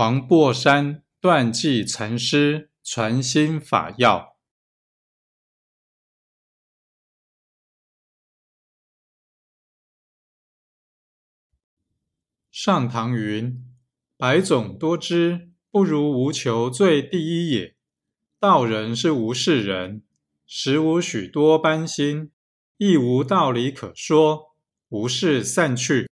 黄檗山断际禅师传心法要。上堂云：百种多知，不如无求最第一也。道人是无事人，实无许多般心，亦无道理可说。无事散去，